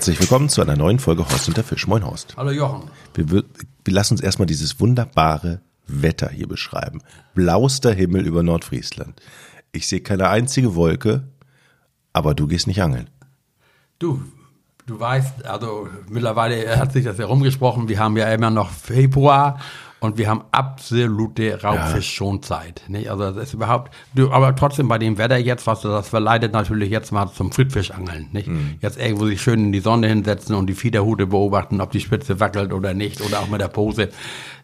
Herzlich willkommen zu einer neuen Folge Horst und der Fisch. Moin Horst. Hallo Jochen. Wir, wir lassen uns erstmal dieses wunderbare Wetter hier beschreiben. Blauster Himmel über Nordfriesland. Ich sehe keine einzige Wolke, aber du gehst nicht angeln. Du, du weißt, also mittlerweile hat sich das herumgesprochen, wir haben ja immer noch Februar und wir haben absolute Raubfischschonzeit. Ja. Also das ist überhaupt, aber trotzdem bei dem Wetter jetzt, was das verleitet natürlich jetzt mal zum Friedfischangeln. Nicht? Mhm. Jetzt irgendwo sich schön in die Sonne hinsetzen und die Fiederhute beobachten, ob die Spitze wackelt oder nicht oder auch mit der Pose.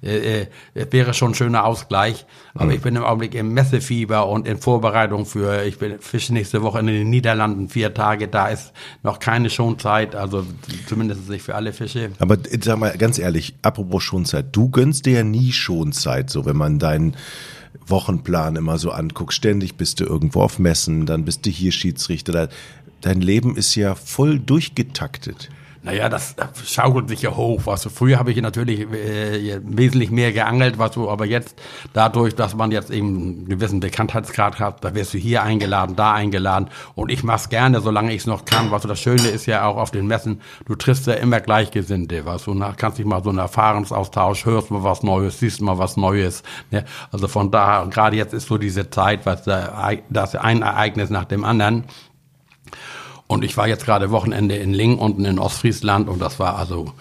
Äh, äh, wäre schon ein schöner Ausgleich. Aber mhm. ich bin im Augenblick im Messefieber und in Vorbereitung für, ich bin fische nächste Woche in den Niederlanden vier Tage, da ist noch keine Schonzeit, also zumindest nicht für alle Fische. Aber sag mal ganz ehrlich, apropos Schonzeit, du gönnst dir ja nie Schonzeit, so wenn man deinen Wochenplan immer so anguckt. Ständig bist du irgendwo auf Messen, dann bist du hier Schiedsrichter. Dein Leben ist ja voll durchgetaktet. Naja, das schaukelt sich ja hoch. Was früher habe ich natürlich äh, wesentlich mehr geangelt, was so, aber jetzt dadurch, dass man jetzt eben einen gewissen Bekanntheitsgrad hat, da wirst du hier eingeladen, da eingeladen und ich mach's gerne, solange ich es noch kann. Was so das Schöne ist ja auch auf den Messen, du triffst ja immer Gleichgesinnte, was du nach, kannst dich mal so einen Erfahrungsaustausch, hörst mal was Neues, siehst mal was Neues. Ne? Also von daher, gerade jetzt ist so diese Zeit, was da, das ein Ereignis nach dem anderen. Und ich war jetzt gerade Wochenende in Ling unten in Ostfriesland und das war also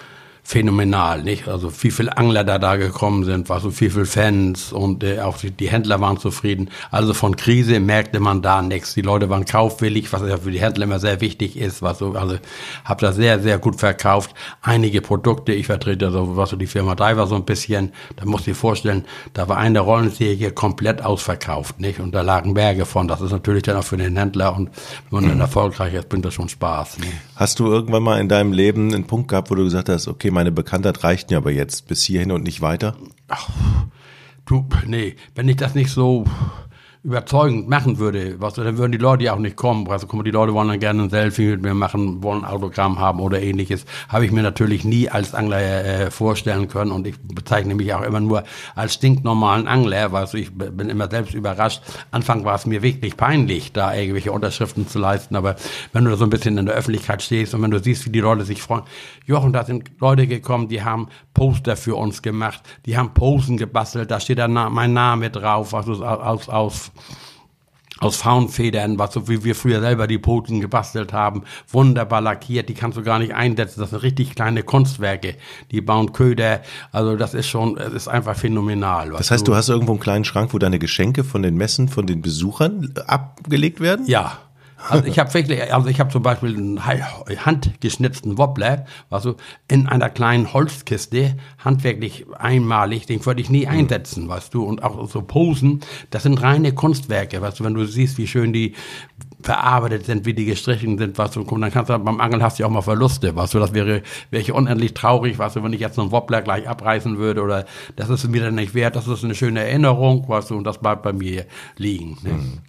phänomenal, nicht? Also wie viele Angler da da gekommen sind, was so viel, viel Fans und äh, auch die, die, Händler waren zufrieden. Also von Krise merkte man da nichts. Die Leute waren kaufwillig, was ja für die Händler immer sehr wichtig ist, was so, also habe da sehr, sehr gut verkauft. Einige Produkte, ich vertrete also was so die Firma Diver so ein bisschen, da musst du dir vorstellen, da war eine Rollenserie komplett ausverkauft, nicht? Und da lagen Berge von. Das ist natürlich dann auch für den Händler und wenn man dann erfolgreich ist, bringt das schon Spaß. Nicht? Hast du irgendwann mal in deinem Leben einen Punkt gehabt, wo du gesagt hast, okay, meine Bekanntheit reicht mir aber jetzt bis hierhin und nicht weiter? Ach, du, nee, wenn ich das nicht so überzeugend machen würde, was, dann würden die Leute ja auch nicht kommen. Also guck mal, die Leute wollen dann gerne ein Selfie mit mir machen, wollen ein Autogramm haben oder ähnliches. Habe ich mir natürlich nie als Angler äh, vorstellen können und ich bezeichne mich auch immer nur als stinknormalen Angler, weil also ich bin immer selbst überrascht. Anfang war es mir wirklich peinlich, da irgendwelche Unterschriften zu leisten, aber wenn du da so ein bisschen in der Öffentlichkeit stehst und wenn du siehst, wie die Leute sich freuen, Jochen, da sind Leute gekommen, die haben Poster für uns gemacht, die haben Posen gebastelt, da steht dann mein Name drauf, also aus, aus aus Faunfedern, was so wie wir früher selber die Poten gebastelt haben, wunderbar lackiert, die kannst du gar nicht einsetzen. Das sind richtig kleine Kunstwerke. Die bauen Köder, also das ist schon, es ist einfach phänomenal. Das heißt, du, du hast irgendwo einen kleinen Schrank, wo deine Geschenke von den Messen, von den Besuchern abgelegt werden? Ja, also ich habe wirklich, also ich habe zum Beispiel einen handgeschnitzten Wobbler, also in einer kleinen Holzkiste, handwerklich einmalig, den würde ich nie mhm. einsetzen, weißt du, und auch so Posen, das sind reine Kunstwerke, weißt du, wenn du siehst, wie schön die verarbeitet sind, wie die gestrichen sind, was du, dann kannst du beim Angeln hast du auch mal Verluste, was du, das wäre, wäre ich unendlich traurig, was du, wenn ich jetzt so einen Wobbler gleich abreißen würde oder das ist mir dann nicht wert, das ist eine schöne Erinnerung, was du, und das bleibt bei mir liegen. Ne? Mhm.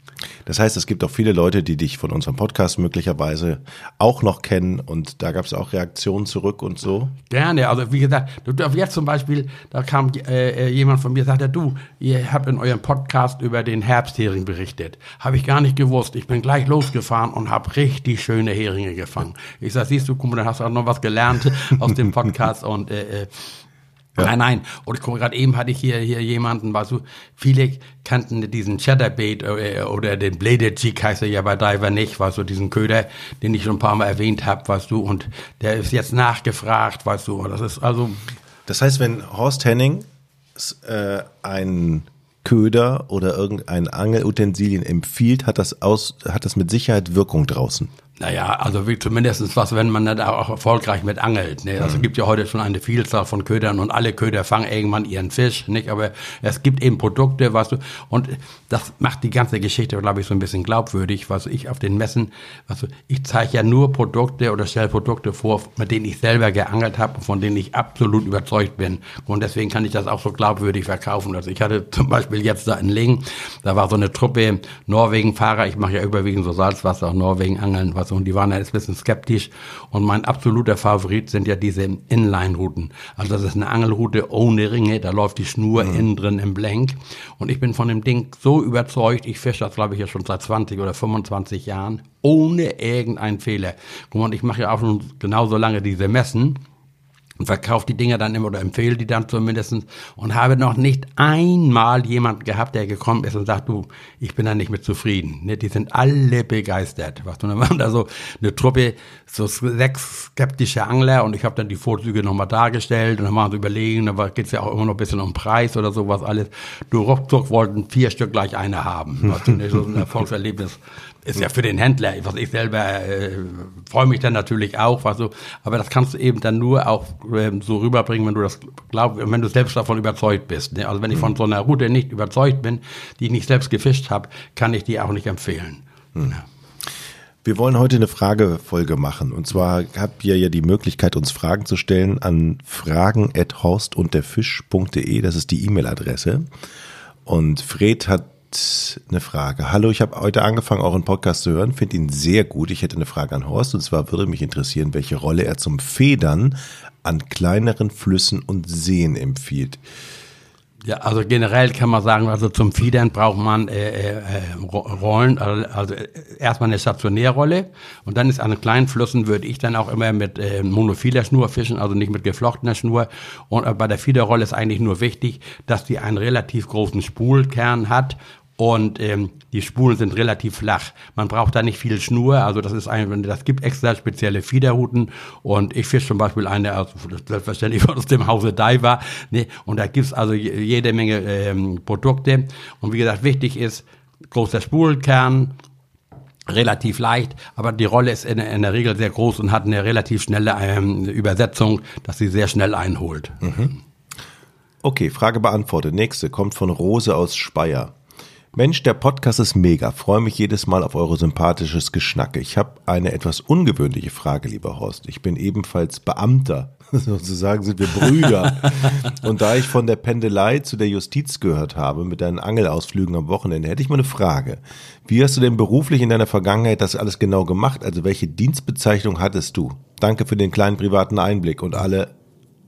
Das heißt, es gibt auch viele Leute, die dich von unserem Podcast möglicherweise auch noch kennen und da gab es auch Reaktionen zurück und so. Gerne, also wie gesagt, du darfst jetzt zum Beispiel, da kam äh, äh jemand von mir, sagte, du, ihr habt in eurem Podcast über den Herbsthering berichtet. Habe ich gar nicht gewusst. Ich bin gleich losgefahren und habe richtig schöne Heringe gefangen. Ich sag, siehst du, guck mal, dann hast du auch noch was gelernt aus dem Podcast und äh, äh ja. Nein, nein. Und gerade eben hatte ich hier, hier jemanden, weißt du, viele kannten diesen Chatterbait äh, oder den Bladed Cheek heißt er ja bei Diver nicht, weißt du, diesen Köder, den ich schon ein paar Mal erwähnt habe, weißt du, und der ist jetzt nachgefragt, weißt du, das ist also. Das heißt, wenn Horst Henning äh, ein Köder oder irgendein Angelutensilien empfiehlt, hat das aus, hat das mit Sicherheit Wirkung draußen. Naja, also wie zumindest was, wenn man da auch erfolgreich mit angelt. Ne? Also mhm. gibt ja heute schon eine Vielzahl von Ködern und alle Köder fangen irgendwann ihren Fisch, nicht? Aber es gibt eben Produkte, was du, und das macht die ganze Geschichte, glaube ich, so ein bisschen glaubwürdig, was ich auf den Messen, was du, ich zeige ja nur Produkte oder stelle Produkte vor, mit denen ich selber geangelt habe, von denen ich absolut überzeugt bin. Und deswegen kann ich das auch so glaubwürdig verkaufen. Also ich hatte zum Beispiel jetzt da in Ling, da war so eine Truppe Norwegen-Fahrer, ich mache ja überwiegend so Salzwasser, Norwegen angeln, was was und die waren ja jetzt ein bisschen skeptisch. Und mein absoluter Favorit sind ja diese Inline-Routen. Also das ist eine Angelroute ohne Ringe, da läuft die Schnur mhm. innen drin im Blank. Und ich bin von dem Ding so überzeugt, ich fische das glaube ich ja schon seit 20 oder 25 Jahren, ohne irgendeinen Fehler. Guck mal, ich mache ja auch schon genauso lange diese Messen und verkaufe die Dinger dann immer oder empfehle die dann zumindest und habe noch nicht einmal jemand gehabt, der gekommen ist und sagt, du, ich bin da nicht mit zufrieden. Ne, die sind alle begeistert. Was du, dann waren da so eine Truppe, so sechs skeptische Angler und ich habe dann die Vorzüge nochmal dargestellt und dann waren sie überlegen, da geht's ja auch immer noch ein bisschen um Preis oder sowas alles. Du ruckzuck wollten vier Stück gleich eine haben. Was du, ne, so ein Erfolgserlebnis ist ja für den Händler, was ich selber äh, freue mich dann natürlich auch, was so, aber das kannst du eben dann nur auch äh, so rüberbringen, wenn du das glaubst, wenn du selbst davon überzeugt bist. Ne? Also wenn ich von so einer Route nicht überzeugt bin, die ich nicht selbst gefischt habe, kann ich die auch nicht empfehlen. Hm. Ja. Wir wollen heute eine Fragefolge machen. Und zwar habt ihr ja die Möglichkeit, uns Fragen zu stellen an fragen.horst.derfisch.de. Das ist die E-Mail-Adresse. Und Fred hat eine Frage. Hallo, ich habe heute angefangen, euren Podcast zu hören, finde ihn sehr gut. Ich hätte eine Frage an Horst und zwar würde mich interessieren, welche Rolle er zum Federn an kleineren Flüssen und Seen empfiehlt. Ja, also generell kann man sagen, also zum Fiedern braucht man äh, äh, Rollen, also, also erstmal eine Stationärrolle und dann ist an kleinen Flüssen würde ich dann auch immer mit äh, monophiler Schnur fischen, also nicht mit geflochtener Schnur. Und äh, bei der Fiederrolle ist eigentlich nur wichtig, dass die einen relativ großen Spulkern hat und ähm, die Spulen sind relativ flach. Man braucht da nicht viel Schnur, also das ist ein, das gibt extra spezielle Fiederrouten und ich fische zum Beispiel eine, also selbstverständlich aus dem Hause Diver, ne, und da gibt's also jede Menge ähm, Produkte und wie gesagt, wichtig ist großer Spulkern, relativ leicht, aber die Rolle ist in, in, der Regel sehr groß und hat eine relativ schnelle ähm, Übersetzung, dass sie sehr schnell einholt. Mhm. Okay, Frage beantwortet. Nächste kommt von Rose aus Speyer. Mensch, der Podcast ist mega. Freue mich jedes Mal auf eure sympathisches Geschnacke. Ich habe eine etwas ungewöhnliche Frage, lieber Horst. Ich bin ebenfalls Beamter. Sozusagen sind wir Brüder. Und da ich von der Pendelei zu der Justiz gehört habe, mit deinen Angelausflügen am Wochenende, hätte ich mal eine Frage. Wie hast du denn beruflich in deiner Vergangenheit das alles genau gemacht? Also welche Dienstbezeichnung hattest du? Danke für den kleinen privaten Einblick und alle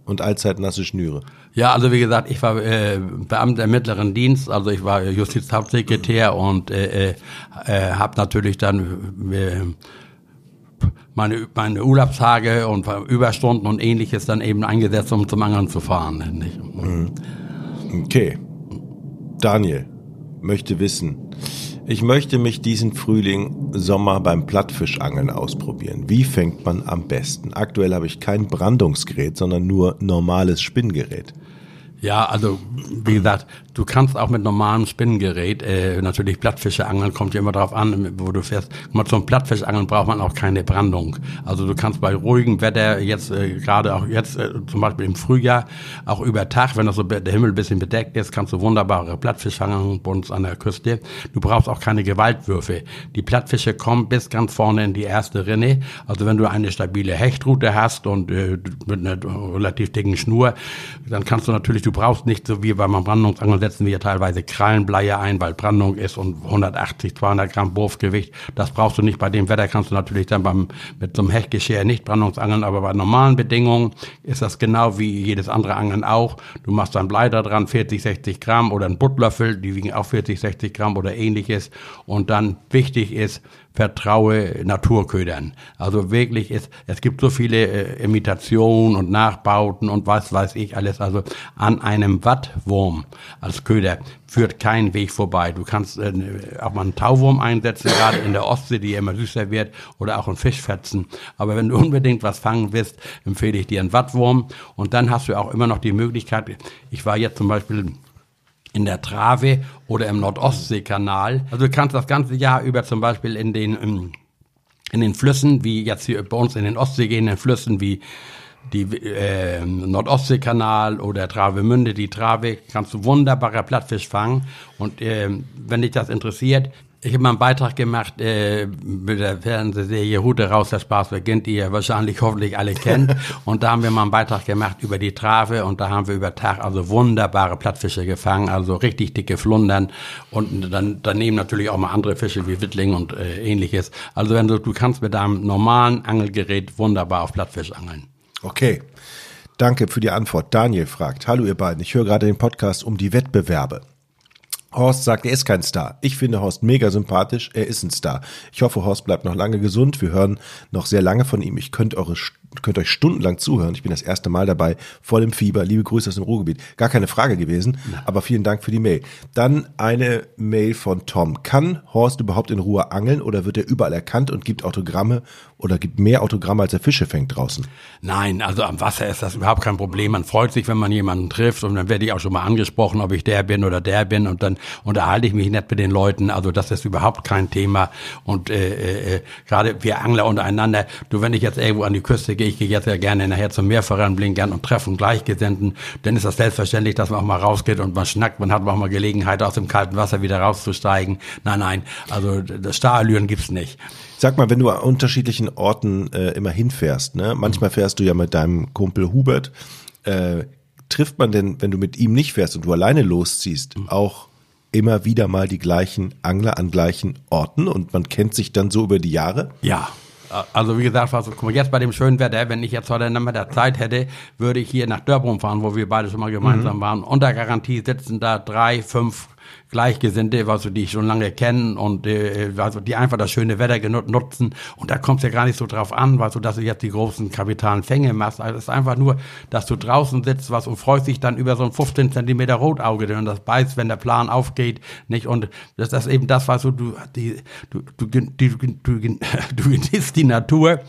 und allzeit nasse Schnüre. Ja, also wie gesagt, ich war äh, Beamter im mittleren Dienst, also ich war Justizhauptsekretär und äh, äh, äh habe natürlich dann äh, meine, meine Urlaubstage und Überstunden und ähnliches dann eben eingesetzt, um zum Angeln zu fahren. Mhm. Okay. Daniel möchte wissen, ich möchte mich diesen Frühling, Sommer beim Plattfischangeln ausprobieren. Wie fängt man am besten? Aktuell habe ich kein Brandungsgerät, sondern nur normales Spinngerät. Ja, also wie gesagt, du kannst auch mit normalem Spinnengerät äh, natürlich Plattfische angeln, kommt ja immer drauf an, wo du fährst. Mal zum Plattfischangeln braucht man auch keine Brandung. Also du kannst bei ruhigem Wetter jetzt äh, gerade auch jetzt äh, zum Beispiel im Frühjahr auch über Tag, wenn das so der Himmel ein bisschen bedeckt ist, kannst du wunderbare Plattfische angeln bei uns an der Küste. Du brauchst auch keine Gewaltwürfe. Die Plattfische kommen bis ganz vorne in die erste Rinne. Also wenn du eine stabile Hechtroute hast und äh, mit einer relativ dicken Schnur, dann kannst du natürlich du brauchst nicht so wie beim Brandungsangeln setzen wir teilweise Krallenbleie ein, weil Brandung ist und 180, 200 Gramm Wurfgewicht. Das brauchst du nicht. Bei dem Wetter kannst du natürlich dann beim, mit so einem Hechtgeschirr nicht Brandungsangeln, aber bei normalen Bedingungen ist das genau wie jedes andere Angeln auch. Du machst dann Blei da dran, 40, 60 Gramm oder einen Buttlöffel, die wiegen auch 40, 60 Gramm oder ähnliches. Und dann wichtig ist, vertraue Naturködern. Also wirklich ist, es gibt so viele äh, Imitationen und Nachbauten und was weiß ich alles. Also an einem Wattwurm als Köder führt kein Weg vorbei. Du kannst äh, auch mal einen Tauwurm einsetzen, gerade in der Ostsee, die immer süßer wird, oder auch einen Fischfetzen. Aber wenn du unbedingt was fangen willst, empfehle ich dir einen Wattwurm. Und dann hast du auch immer noch die Möglichkeit, ich war jetzt zum Beispiel in der Trave oder im Nordostseekanal. Also du kannst das ganze Jahr über zum Beispiel in den, ähm, in den Flüssen, wie jetzt hier bei uns in den Ostsee gehenden Flüssen wie die äh, Nordostseekanal oder Travemünde, die Trave, kannst du wunderbarer Plattfisch fangen. Und äh, wenn dich das interessiert, Ich habe mal einen Beitrag gemacht äh, mit der Fernsehserie Rute raus, der Spaß beginnt, die ihr wahrscheinlich hoffentlich alle kennt. und da haben wir mal einen Beitrag gemacht über die Trave und da haben wir über Tag also wunderbare Plattfische gefangen, also richtig dicke Flundern und dann daneben natürlich auch mal andere Fische wie Wittling und äh, ähnliches. Also wenn du, du kannst mit deinem normalen Angelgerät wunderbar auf Plattfisch angeln. Okay. Danke für die Antwort. Daniel fragt, hallo ihr beiden, ich höre gerade den Podcast um die Wettbewerbe. Horst sagt, er ist kein Star. Ich finde Horst mega sympathisch. Er ist ein Star. Ich hoffe, Horst bleibt noch lange gesund. Wir hören noch sehr lange von ihm. Ich könnte eure könnt euch stundenlang zuhören. Ich bin das erste Mal dabei, voll im Fieber. Liebe Grüße aus dem Ruhrgebiet. Gar keine Frage gewesen, aber vielen Dank für die Mail. Dann eine Mail von Tom. Kann Horst überhaupt in Ruhe angeln oder wird er überall erkannt und gibt Autogramme oder gibt mehr Autogramme, als er Fische fängt draußen? Nein, also am Wasser ist das überhaupt kein Problem. Man freut sich, wenn man jemanden trifft und dann werde ich auch schon mal angesprochen, ob ich der bin oder der bin und dann unterhalte ich mich nett mit den Leuten. Also das ist überhaupt kein Thema und äh, äh, äh gerade wir Angler untereinander. Du, wenn ich jetzt irgendwo an die Küste gehe, ich gehe jetzt ja gerne nachher zum Meer voranblinkern und treffen Gleichgesinnten, dann ist das selbstverständlich, dass man auch mal rausgeht und man schnackt, man hat auch mal Gelegenheit, aus dem kalten Wasser wieder rauszusteigen. Nein, nein, also das Starallüren gibt's nicht. Sag mal, wenn du an unterschiedlichen Orten äh, immer hinfährst, ne? manchmal fährst du ja mit deinem Kumpel Hubert, äh, trifft man denn, wenn du mit ihm nicht fährst und du alleine losziehst, auch immer wieder mal die gleichen Angler an gleichen Orten und man kennt sich dann so über die Jahre? Ja, also wie gesagt, was, guck mal, jetzt bei dem schönen Wetter, wenn ich jetzt heute Nachmittag Zeit hätte, würde ich hier nach Dörbrum fahren, wo wir beide schon mal gemeinsam mhm. waren. Unter Garantie sitzen da drei, fünf Gleichgesinnte, du, die ich schon lange kennen und äh, also die einfach das schöne Wetter nutzen. Und da kommt es ja gar nicht so drauf an, weißt du, dass du jetzt die großen kapitalen Fänge machst. Also es ist einfach nur, dass du draußen sitzt was und freust dich dann über so ein 15 Zentimeter Rotauge, und das beißt, wenn der Plan aufgeht, nicht? Und das ist eben das, was du, du, die, du, du, du, du, du, du genießt die Natur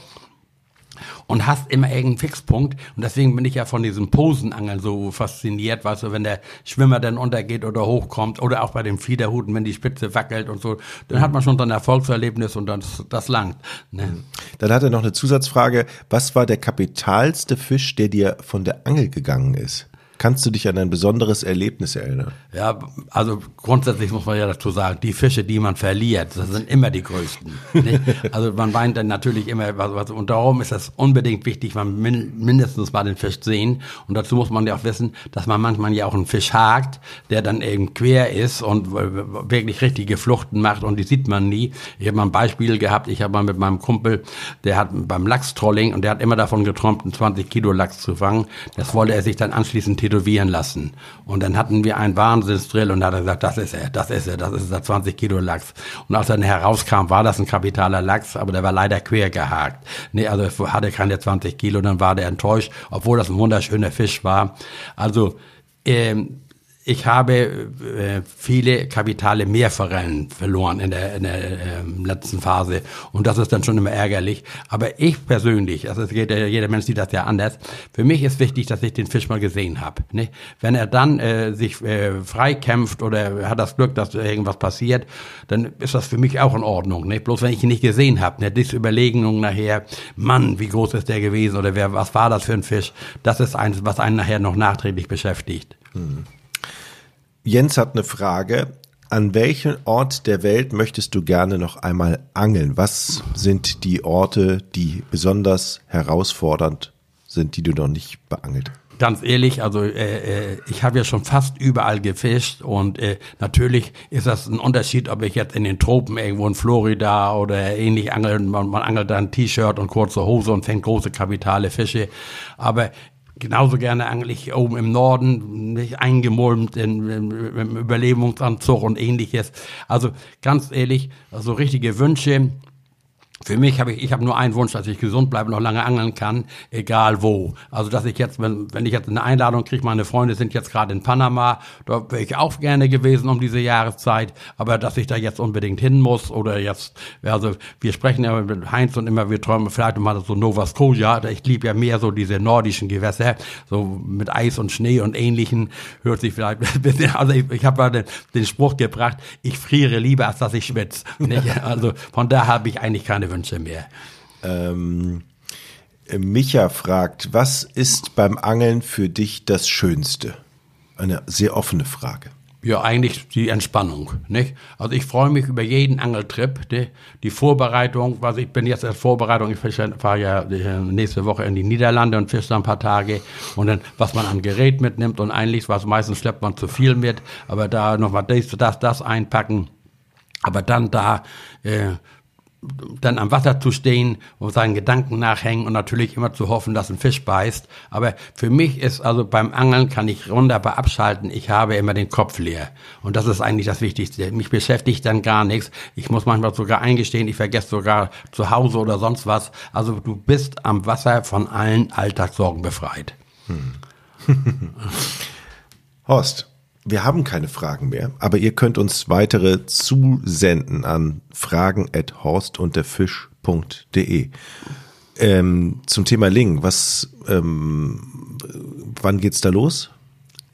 und hast immer irgendeinen Fixpunkt. Und deswegen bin ich ja von diesem Posenangeln so fasziniert, weißt du, wenn der Schwimmer dann untergeht oder hochkommt oder auch bei dem Fiederhuten, wenn die Spitze wackelt und so, dann hat man schon so ein Erfolgserlebnis und das, das langt. Ne? Dann hat er noch eine Zusatzfrage. Was war der kapitalste Fisch, der dir von der Angel gegangen ist? Kannst du dich an ein besonderes Erlebnis erinnern? Ja, also grundsätzlich muss man ja dazu sagen, die Fische, die man verliert, das sind immer die größten. also man weint dann natürlich immer, was, was, und darum ist es unbedingt wichtig, man min, mindestens mal den Fisch sehen. Und dazu muss man ja auch wissen, dass man manchmal ja auch einen Fisch hakt, der dann eben quer ist und wirklich richtige Fluchten macht und die sieht man nie. Ich habe mal ein Beispiel gehabt, ich habe mal mit meinem Kumpel, der hat beim Lachstrolling und der hat immer davon geträumt, einen 20 Kilo Lachs zu fangen. Das wollte er sich dann anschließend tätowieren lassen. Und dann hatten wir einen Wahnsinnsdrill und da hat er gesagt, das ist er, das ist er, das ist der 20 Kilo Lachs. Und als er dann herauskam, war das ein kapitaler Lachs, aber der war leider quer gehakt. Nee, also hatte keine 20 Kilo, dann war der enttäuscht, obwohl das ein wunderschöner Fisch war. Also, ähm, ich habe äh, viele kapitale Mehrforellen verloren in der, in der äh, letzten Phase und das ist dann schon immer ärgerlich. Aber ich persönlich, also es geht, jeder Mensch sieht das ja anders. Für mich ist wichtig, dass ich den Fisch mal gesehen habe. Ne? Wenn er dann äh, sich äh, freikämpft oder hat das Glück, dass irgendwas passiert, dann ist das für mich auch in Ordnung. Ne? Bloß wenn ich ihn nicht gesehen habe, ne? diese Überlegung nachher, Mann, wie groß ist der gewesen oder wer, was war das für ein Fisch? Das ist eins, was einen nachher noch nachträglich beschäftigt. Hm. Jens hat eine Frage. An welchen Ort der Welt möchtest du gerne noch einmal angeln? Was sind die Orte, die besonders herausfordernd sind, die du noch nicht beangelt ganz ehrlich, also äh, äh, ich habe ja schon fast überall gefischt und äh, natürlich ist das ein Unterschied, ob ich jetzt in den Tropen irgendwo in Florida oder ähnlich angel, man, man angelt da ein T-Shirt und kurze Hose und fängt große kapitale Fische, aber genauso gerne eigentlich oben im Norden, nicht eingemulmt in, in, im Überlebungsanzug und ähnliches. Also ganz ehrlich, also richtige Wünsche für mich habe ich, ich habe nur einen Wunsch, dass ich gesund bleibe noch lange angeln kann, egal wo. Also dass ich jetzt, wenn, wenn ich jetzt eine Einladung kriege, meine Freunde sind jetzt gerade in Panama, da wäre ich auch gerne gewesen um diese Jahreszeit, aber dass ich da jetzt unbedingt hin muss oder jetzt, also wir sprechen ja mit Heinz und immer, wir träumen vielleicht mal so Nova Scotia, ich liebe ja mehr so diese nordischen Gewässer, so mit Eis und Schnee und ähnlichen, hört sich vielleicht ein bisschen, also ich, ich habe mal den, den Spruch gebracht, ich friere lieber, als dass ich schwitze. Also von da habe ich eigentlich keine Wünsche mehr. Ähm, Micha fragt, was ist beim Angeln für dich das Schönste? Eine sehr offene Frage. Ja, eigentlich die Entspannung, nicht? Also ich freue mich über jeden Angeltrip, ne? die Vorbereitung, was ich bin jetzt als Vorbereitung, ich fahre ja äh, nächste Woche in die Niederlande und fische ein paar Tage und dann, was man an Gerät mitnimmt und eigentlich, was meistens schleppt man zu viel mit, aber da nochmal das, das, das einpacken, aber dann da, äh, dann am Wasser zu stehen und seinen Gedanken nachhängen und natürlich immer zu hoffen, dass ein Fisch beißt. Aber für mich ist also beim Angeln kann ich wunderbar abschalten. Ich habe immer den Kopf leer. Und das ist eigentlich das Wichtigste. Mich beschäftigt dann gar nichts. Ich muss manchmal sogar eingestehen, ich vergesse sogar zu Hause oder sonst was. Also du bist am Wasser von allen Alltagssorgen befreit. Hm. Horst, wir haben keine Fragen mehr, aber ihr könnt uns weitere zusenden an fragen@horst-fisch.de. Ähm, zum Thema Ling, was, ähm, wann geht's da los?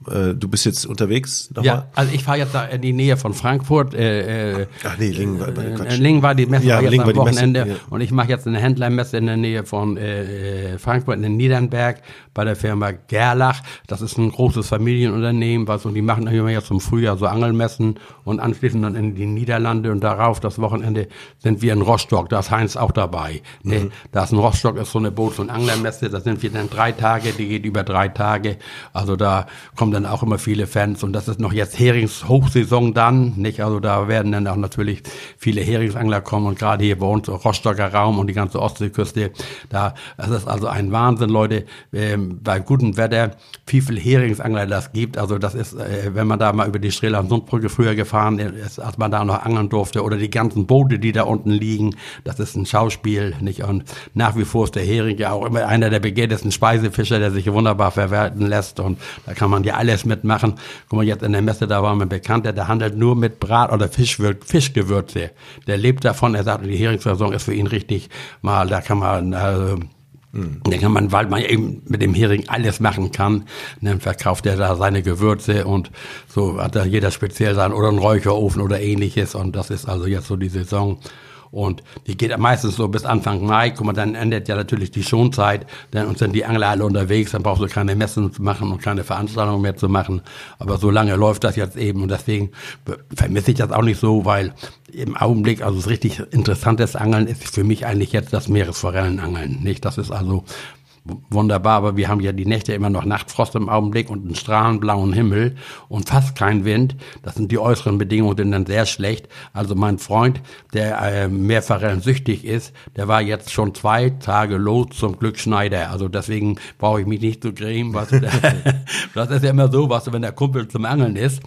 Äh, du bist jetzt unterwegs? Nochmal? Ja, also ich fahre jetzt da in die Nähe von Frankfurt. Äh, äh, Ach nee, Lingen war, äh, Lingen war die Messe ja, jetzt am Wochenende Messe, ja. und ich mache jetzt eine Händlermesse in der Nähe von äh, äh, Frankfurt in Niedernberg bei der Firma Gerlach. Das ist ein großes Familienunternehmen, was und die machen immer jetzt zum Frühjahr so Angelmessen und anschließend dann in die Niederlande und darauf das Wochenende sind wir in Rostock. Da ist Heinz auch dabei. Ne? Mhm. Da ist ein Rostock ist so eine Boots- und Anglermesse. Da sind wir dann drei Tage. Die geht über drei Tage. Also da kommen dann auch immer viele Fans und das ist noch jetzt Heringshochsaison dann, nicht? Also da werden dann auch natürlich viele Heringsangler kommen und gerade hier bei uns Rostocker Raum und die ganze Ostseeküste, da, das ist also ein Wahnsinn, Leute, ähm, bei gutem Wetter, wie viel Heringsangler das gibt, also das ist, äh, wenn man da mal über die Streler und Sundbrücke früher gefahren ist, als man da noch angeln durfte oder die ganzen Boote, die da unten liegen, das ist ein Schauspiel, nicht? Und nach wie vor ist der Hering ja auch immer einer der begehrtesten Speisefischer, der sich wunderbar verwerten lässt und da kann man ja alles mitmachen. Guck mal, jetzt in der Messe, da war mein Bekannter, der handelt nur mit Brat- oder Fischwür Fischgewürze. Der lebt davon, er sagt, die Heringssaison ist für ihn richtig mal, da kann man, äh, Mhm. Da kann man, weil man eben mit dem Hering alles machen kann, dann verkauft er da seine Gewürze und so hat da jeder speziell sein oder einen Räucherofen oder ähnliches und das ist also jetzt so die Saison. Und die geht meistens so bis Anfang Mai. Guck mal, dann endet ja natürlich die Schonzeit. Dann sind die Angler alle unterwegs. Dann brauchst du keine Messen zu machen und keine Veranstaltungen mehr zu machen. Aber so lange läuft das jetzt eben. Und deswegen vermisse ich das auch nicht so, weil im Augenblick, also das richtig interessantes Angeln ist für mich eigentlich jetzt das Meeresforellenangeln. Nicht? Das ist also wunderbar, aber wir haben ja die Nächte immer noch Nachtfrost im Augenblick und einen strahlenblauen Himmel und fast kein Wind. Das sind die äußeren Bedingungen dann sehr schlecht. Also mein Freund, der äh, mehrfach süchtig ist, der war jetzt schon zwei Tage los zum Glücksschneider. Also deswegen brauche ich mich nicht zu grämen. Was, das ist ja immer so, was, wenn der Kumpel zum Angeln ist,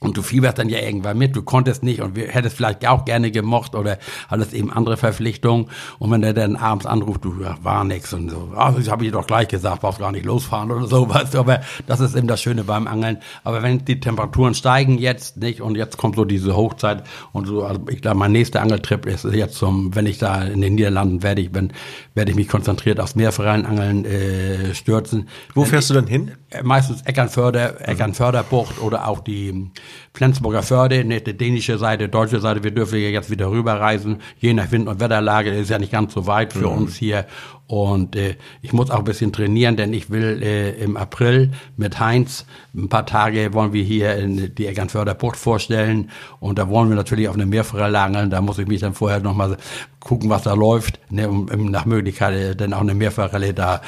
und du fieberst dann ja irgendwann mit, du konntest nicht und wir hättest vielleicht auch gerne gemocht oder hattest eben andere Verpflichtungen. Und wenn der dann abends anruft, du ja, war nix und so, ah, das habe ich doch gleich gesagt, brauchst gar nicht losfahren oder so, weißt du, aber das ist eben das Schöne beim Angeln. Aber wenn die Temperaturen steigen jetzt, nicht, und jetzt kommt so diese Hochzeit und so, also ich glaube, mein nächster Angeltrip ist jetzt zum, wenn ich da in den Niederlanden werde, ich bin, werde ich mich konzentriert aufs Meerforellenangeln äh, stürzen. Wo fährst du dann hin? Äh, meistens Eckernförder, Eckernförderbucht oder auch die Flensburger Förde, ne, die dänische Seite, deutsche Seite, wir dürfen ja jetzt wieder rüberreisen, je nach Wind- und Wetterlage, ist ja nicht ganz so weit für mhm. uns hier. Und äh, ich muss auch ein bisschen trainieren, denn ich will äh, im April mit Heinz ein paar Tage wollen wir hier in die Eckernförder Bucht vorstellen. Und da wollen wir natürlich auf eine Meerforelle angeln. Da muss ich mich dann vorher nochmal gucken, was da läuft, ne, um, um nach Möglichkeit äh, dann auch eine Meerforelle da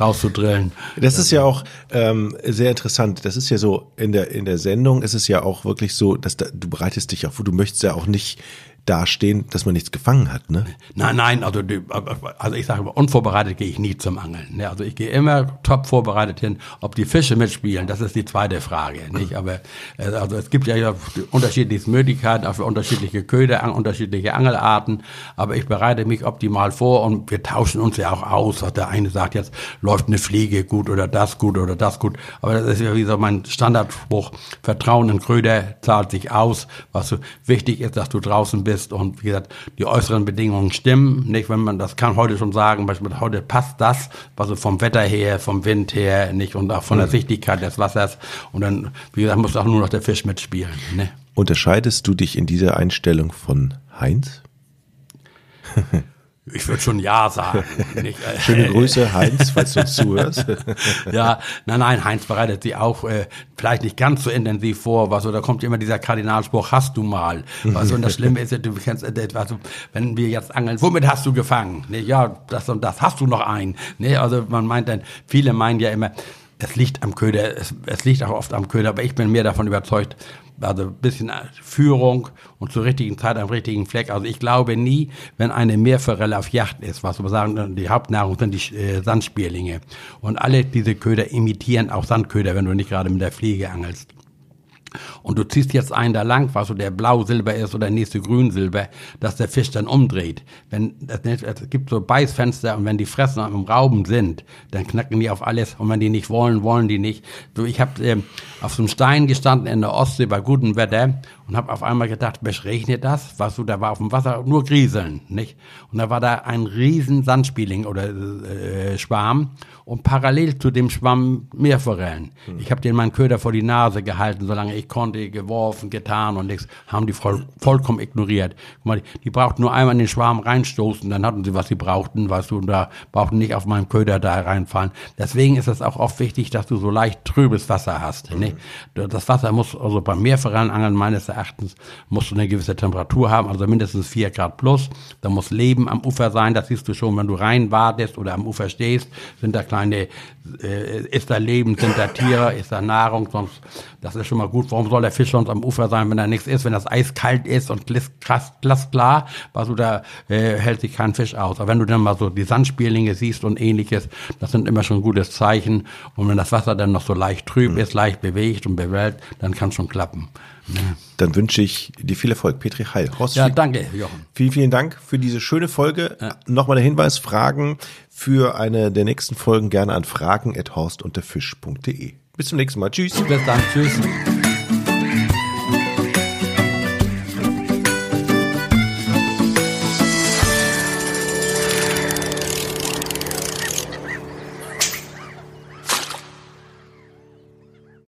rauszudrillen. Das ist ja auch ähm, sehr interessant. Das ist ja so, in der, in der Sendung ist es ja auch wirklich so, dass da, du bereitest dich auf, du möchtest ja auch nicht dastehen, dass man nichts gefangen hat, ne? Nein, nein, also, also ich sage immer, unvorbereitet gehe ich nie zum Angeln. Ne? Also ich gehe immer top vorbereitet hin. Ob die Fische mitspielen, das ist die zweite Frage, nicht? Aber äh, also es gibt ja unterschiedliche Möglichkeiten, auch für unterschiedliche Köder, unterschiedliche Angelarten. Aber ich bereite mich optimal vor und wir tauschen uns ja auch aus. Was der eine sagt, jetzt läuft eine Fliege gut oder das gut oder das gut. Aber das ist ja wie so mein Standardspruch. Vertrauen in Köder zahlt sich aus. Was so wichtig ist, dass du draußen bist ist und wie gesagt, die äußeren Bedingungen stimmen. Nicht, wenn man das kann heute schon sagen, beispielsweise heute passt das, also vom Wetter her, vom Wind her, nicht und auch von der mhm. Sichtigkeit des Wassers. Und dann, wie gesagt, muss auch nur noch der Fisch mitspielen. Ne? Unterscheidest du dich in dieser Einstellung von Heinz? Ich würde schon Ja sagen. Nicht, äh, Schöne Grüße, Heinz, falls du uns zuhörst. ja, nein, nein, Heinz bereitet sie auch äh, vielleicht nicht ganz so intensiv vor. Was so, da kommt immer dieser Kardinalspruch, hast du mal. Was und das Schlimme ist, du kennst etwas, also, wenn wir jetzt angeln, womit hast du gefangen? Ne, ja, das und das, hast du noch einen? Ne, also man meint dann, viele meinen ja immer, es liegt am Köder, es, es liegt auch oft am Köder, aber ich bin mehr davon überzeugt, also ein bisschen Führung und zur richtigen Zeit am richtigen Fleck. Also ich glaube nie, wenn eine Meerforelle auf Yacht ist, was wir sagen, die Hauptnahrung sind die äh, Sandspierlinge. Und alle diese Köder imitieren auch Sandköder, wenn du nicht gerade mit der Fliege angelst und du ziehst jetzt einen da lang, was so der Blau-Silber ist oder der nächste Grün-Silber, dass der Fisch dann umdreht. Wenn, es gibt so Beißfenster und wenn die Fressen am Rauben sind, dann knacken die auf alles und wenn die nicht wollen, wollen die nicht. So, ich habe ähm, auf so einem Stein gestanden in der Ostsee bei gutem Wetter und habe auf einmal gedacht, Mensch, regnet das? Was so, da war auf dem Wasser nur Grieseln, nicht? Und da war da ein riesen Sandspieling oder äh, Schwarm und parallel zu dem Schwamm Meerforellen. Hm. Ich habe den meinen Köder vor die Nase gehalten, solange ich konnte, geworfen, getan und nichts, haben die voll, vollkommen ignoriert. Guck mal, die, brauchten nur einmal in den Schwarm reinstoßen, dann hatten sie, was sie brauchten, weißt du, und da brauchten nicht auf meinen Köder da reinfallen. Deswegen ist es auch oft wichtig, dass du so leicht trübes Wasser hast. Hm. Nicht? Das Wasser muss, also beim Meerforellenangeln meines Erachtens, musst du eine gewisse Temperatur haben, also mindestens vier Grad plus. Da muss Leben am Ufer sein, das siehst du schon, wenn du rein wartest oder am Ufer stehst, sind da kleine, äh, ist da Leben, sind da Tiere, ist da Nahrung, sonst, das ist schon mal gut. Warum soll der Fisch sonst am Ufer sein, wenn da nichts ist, wenn das Eis kalt ist und glasklar, was du da äh, hält sich kein Fisch aus. Aber wenn du dann mal so die Sandspierlinge siehst und ähnliches, das sind immer schon gutes Zeichen. Und wenn das Wasser dann noch so leicht trüb mhm. ist, leicht bewegt und bewältigt, dann kann es schon klappen. Dann wünsche ich dir viel Erfolg. Petri Heil. Horst, ja, danke, Jochen. Vielen, vielen Dank für diese schöne Folge. Ja. Nochmal der Hinweis, Fragen für eine der nächsten Folgen gerne an fragen.horst Bis zum nächsten Mal. Tschüss. Bis dann. Tschüss.